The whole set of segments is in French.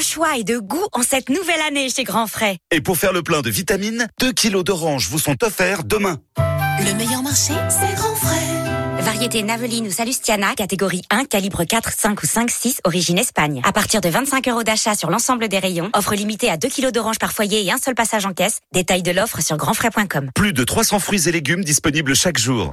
choix et de goût en cette nouvelle année chez Grand Frais. Et pour faire le plein de vitamines, 2 kilos d'oranges vous sont offerts demain. Le meilleur marché, c'est Grand Frais. Variété Naveline ou Salustiana, catégorie 1, calibre 4, 5 ou 5, 6, origine Espagne. À partir de 25 euros d'achat sur l'ensemble des rayons, offre limitée à 2 kilos d'oranges par foyer et un seul passage en caisse. Détail de l'offre sur grandfrais.com. Plus de 300 fruits et légumes disponibles chaque jour.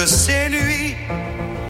de cellules.